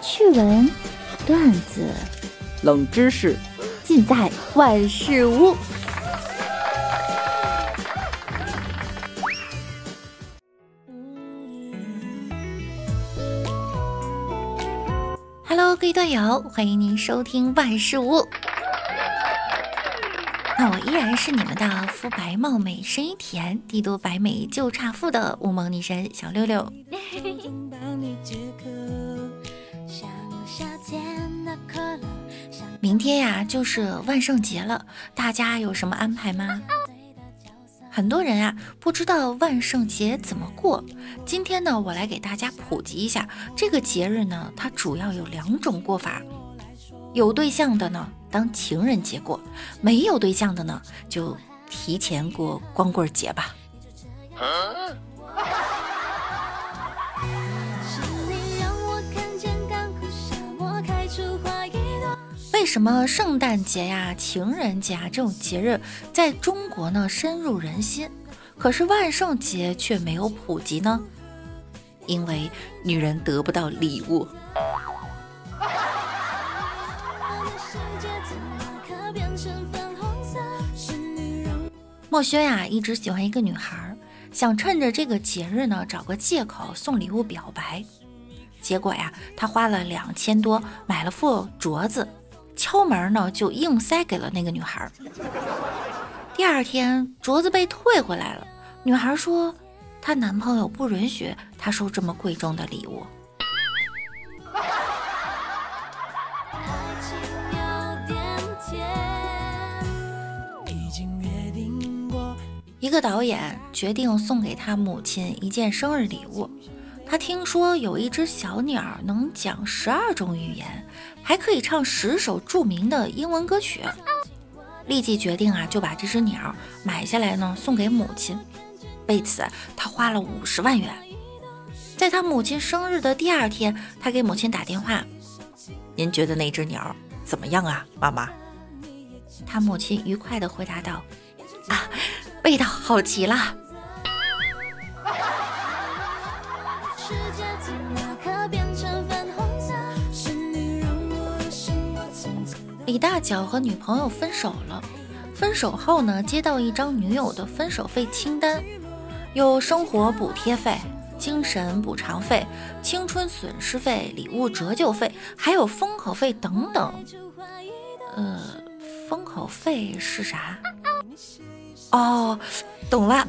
趣闻、段子、冷知识，尽在万事屋。Hello，各位段友，欢迎您收听万事屋。那我依然是你们的肤白貌美、声音甜、帝都白美就差富的乌蒙女神小六六。明天呀，就是万圣节了，大家有什么安排吗？很多人啊不知道万圣节怎么过。今天呢，我来给大家普及一下这个节日呢，它主要有两种过法。有对象的呢。当情人节过，没有对象的呢，就提前过光棍节吧。什么圣诞节呀、情人节啊这种节日在中国呢深入人心，可是万圣节却没有普及呢？因为女人得不到礼物。墨轩呀，一直喜欢一个女孩，想趁着这个节日呢，找个借口送礼物表白。结果呀，他花了两千多买了副镯子，敲门呢就硬塞给了那个女孩。第二天，镯子被退回来了，女孩说她男朋友不允许她收这么贵重的礼物。一个导演决定送给他母亲一件生日礼物。他听说有一只小鸟能讲十二种语言，还可以唱十首著名的英文歌曲，立即决定啊就把这只鸟买下来呢送给母亲。为此，他花了五十万元。在他母亲生日的第二天，他给母亲打电话：“您觉得那只鸟怎么样啊，妈妈？”他母亲愉快地回答道：“啊。”味道好极了。李大脚和女朋友分手了，分手后呢，接到一张女友的分手费清单，有生活补贴费、精神补偿费、青春损失费、礼物折旧费，还有封口费等等。呃，封口费是啥？哦，懂了。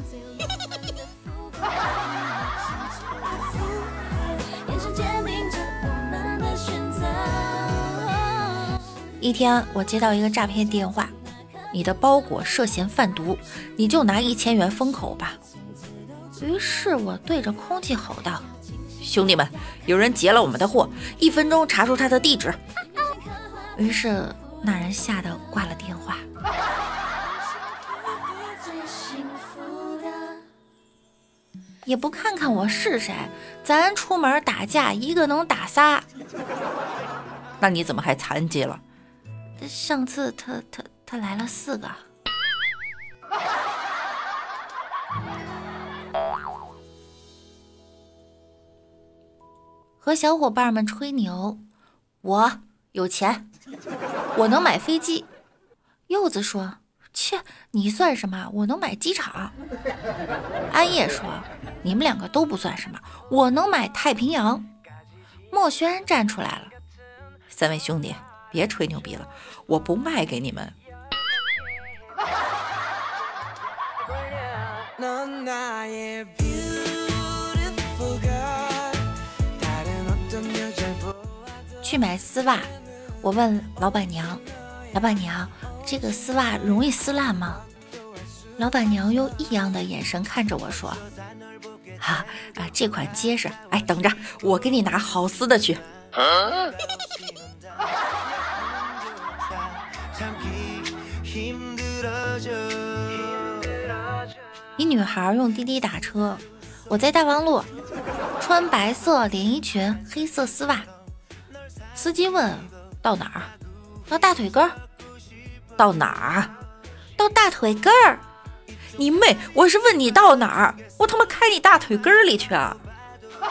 一天，我接到一个诈骗电话，你的包裹涉嫌贩毒，你就拿一千元封口吧。于是我对着空气吼道：“兄弟们，有人劫了我们的货，一分钟查出他的地址。”于是那人吓得挂了电话。也不看看我是谁，咱出门打架一个能打仨。那你怎么还残疾了？上次他他他来了四个。和小伙伴们吹牛，我有钱，我能买飞机。柚子说。切，你算什么？我能买机场。安叶说：“你们两个都不算什么，我能买太平洋。”墨轩站出来了：“三位兄弟，别吹牛逼了，我不卖给你们。”去买丝袜，我问老板娘：“老板娘。”这个丝袜容易撕烂吗？老板娘用异样的眼神看着我说：“哈啊，这款结实。哎，等着，我给你拿好撕的去。”一女孩用滴滴打车我在大望路穿白色连衣裙黑色丝袜。司机问到哪儿？到大腿根儿。到哪儿？到大腿根儿。你妹我是问你到哪儿？我他妈开你大腿根儿里去啊！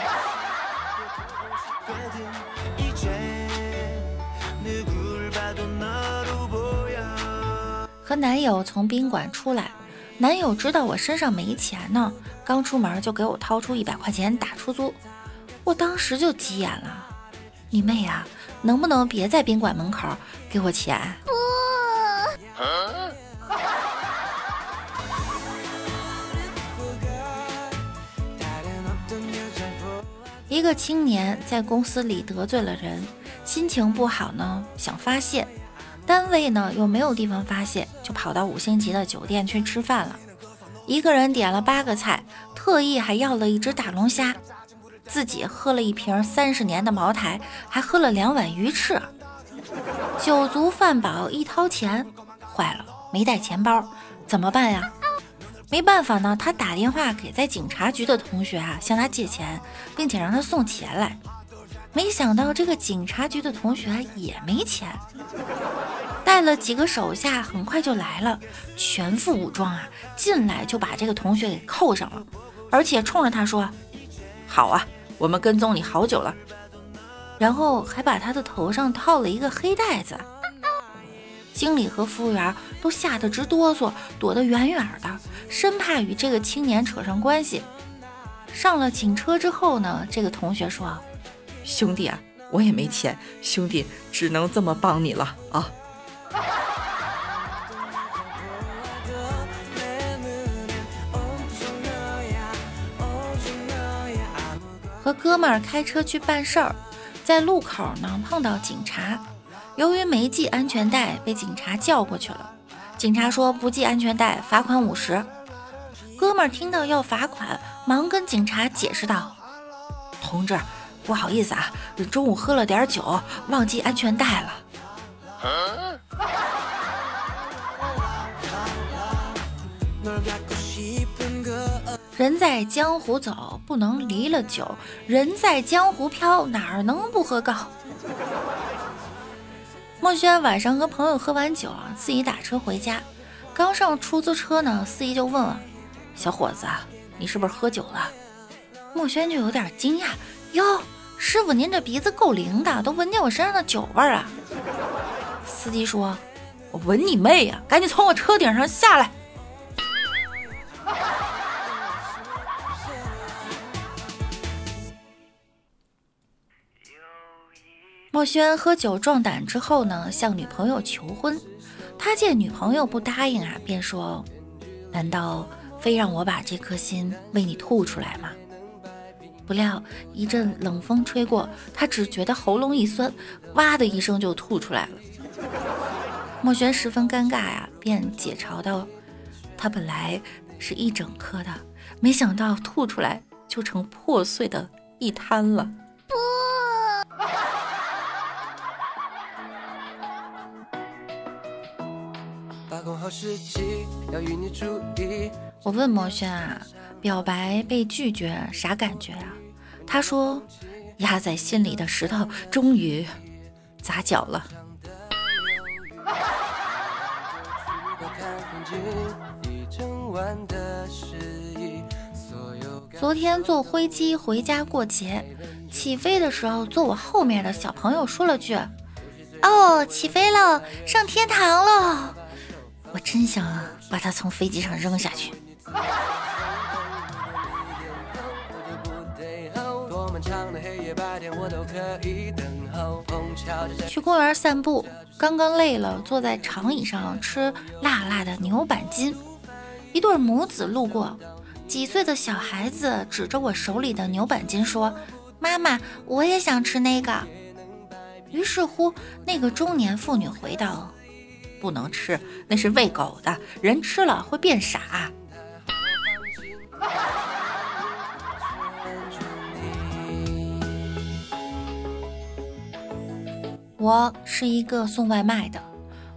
和男友从宾馆出来男友知道我身上没钱呢，刚出门就给我掏出一百块钱打出租。我当时就急眼了，你妹呀，能不能别在宾馆门口给我钱？不一个青年在公司里得罪了人，心情不好呢，想发泄，单位呢又没有地方发泄，就跑到五星级的酒店去吃饭了。一个人点了八个菜，特意还要了一只大龙虾，自己喝了一瓶三十年的茅台，还喝了两碗鱼翅。酒足饭饱，一掏钱，坏了，没带钱包，怎么办呀？没办法呢，他打电话给在警察局的同学啊，向他借钱，并且让他送钱来。没想到这个警察局的同学也没钱，带了几个手下，很快就来了，全副武装啊，进来就把这个同学给扣上了，而且冲着他说：“好啊，我们跟踪你好久了。”然后还把他的头上套了一个黑袋子。经理和服务员都吓得直哆嗦，躲得远远的，生怕与这个青年扯上关系。上了警车之后呢，这个同学说：“兄弟啊，我也没钱，兄弟只能这么帮你了啊。” 和哥们儿开车去办事儿，在路口呢碰到警察。由于没系安全带，被警察叫过去了。警察说不系安全带，罚款五十。哥们儿听到要罚款，忙跟警察解释道：“同志，不好意思啊，中午喝了点酒，忘记安全带了。”人在江湖走，不能离了酒；人在江湖飘，哪儿能不喝高？墨轩晚上和朋友喝完酒啊，自己打车回家。刚上出租车呢，司机就问了：“小伙子，你是不是喝酒了？”墨轩就有点惊讶：“哟，师傅您这鼻子够灵的，都闻见我身上的酒味儿啊！”司机说：“我闻你妹呀！赶紧从我车顶上下来。”墨轩喝酒壮胆之后呢，向女朋友求婚。他见女朋友不答应啊，便说：“难道非让我把这颗心为你吐出来吗？”不料一阵冷风吹过，他只觉得喉咙一酸，哇的一声就吐出来了。墨轩十分尴尬呀，便解嘲道：“他本来是一整颗的，没想到吐出来就成破碎的一滩了。”我问墨轩啊，表白被拒绝啥感觉啊？他说，压在心里的石头终于砸脚了。昨天坐飞机回家过节，起飞的时候，坐我后面的小朋友说了句：“哦，起飞了，上天堂了。”我真想把他从飞机上扔下去。去公园散步，刚刚累了，坐在长椅上吃辣辣的牛板筋。一对母子路过，几岁的小孩子指着我手里的牛板筋说：“妈妈，我也想吃那个。”于是乎，那个中年妇女回道。不能吃，那是喂狗的，人吃了会变傻。我是一个送外卖的，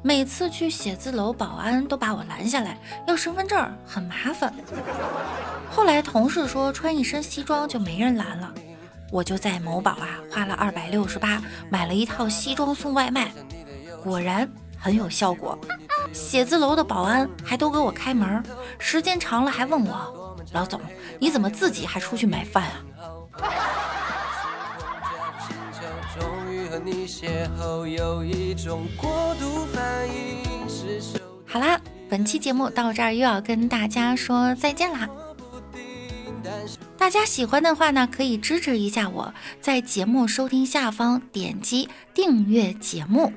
每次去写字楼，保安都把我拦下来要身份证，很麻烦。后来同事说穿一身西装就没人拦了，我就在某宝啊花了二百六十八买了一套西装送外卖，果然。很有效果，写字楼的保安还都给我开门，时间长了还问我：“老总，你怎么自己还出去买饭啊？”好啦。本期节目到这儿又要跟大家说再见啦。大家喜欢的话呢，可以支持一下我，在节目收听下方点击订阅节目，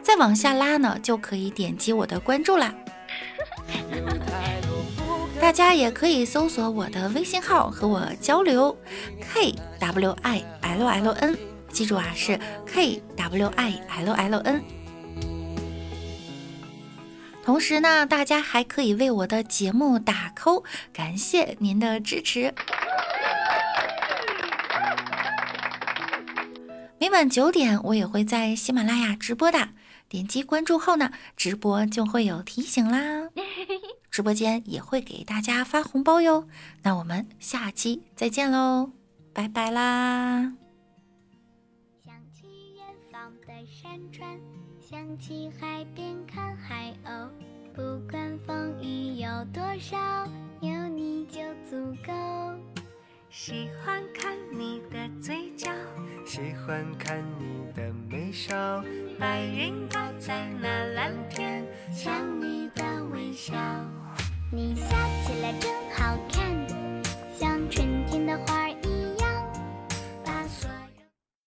再往下拉呢，就可以点击我的关注啦。大家也可以搜索我的微信号和我交流，k w i l l n，记住啊，是 k w i l l n。同时呢，大家还可以为我的节目打 call，感谢您的支持。每晚九点，我也会在喜马拉雅直播的，点击关注后呢，直播就会有提醒啦。直播间也会给大家发红包哟，那我们下期再见喽，拜拜啦！想起远方的山川，想起海边看海鸥，不管风雨有多少，有你就足够。喜欢看你的眉梢，白云挂在那蓝天，像你的微笑。你笑。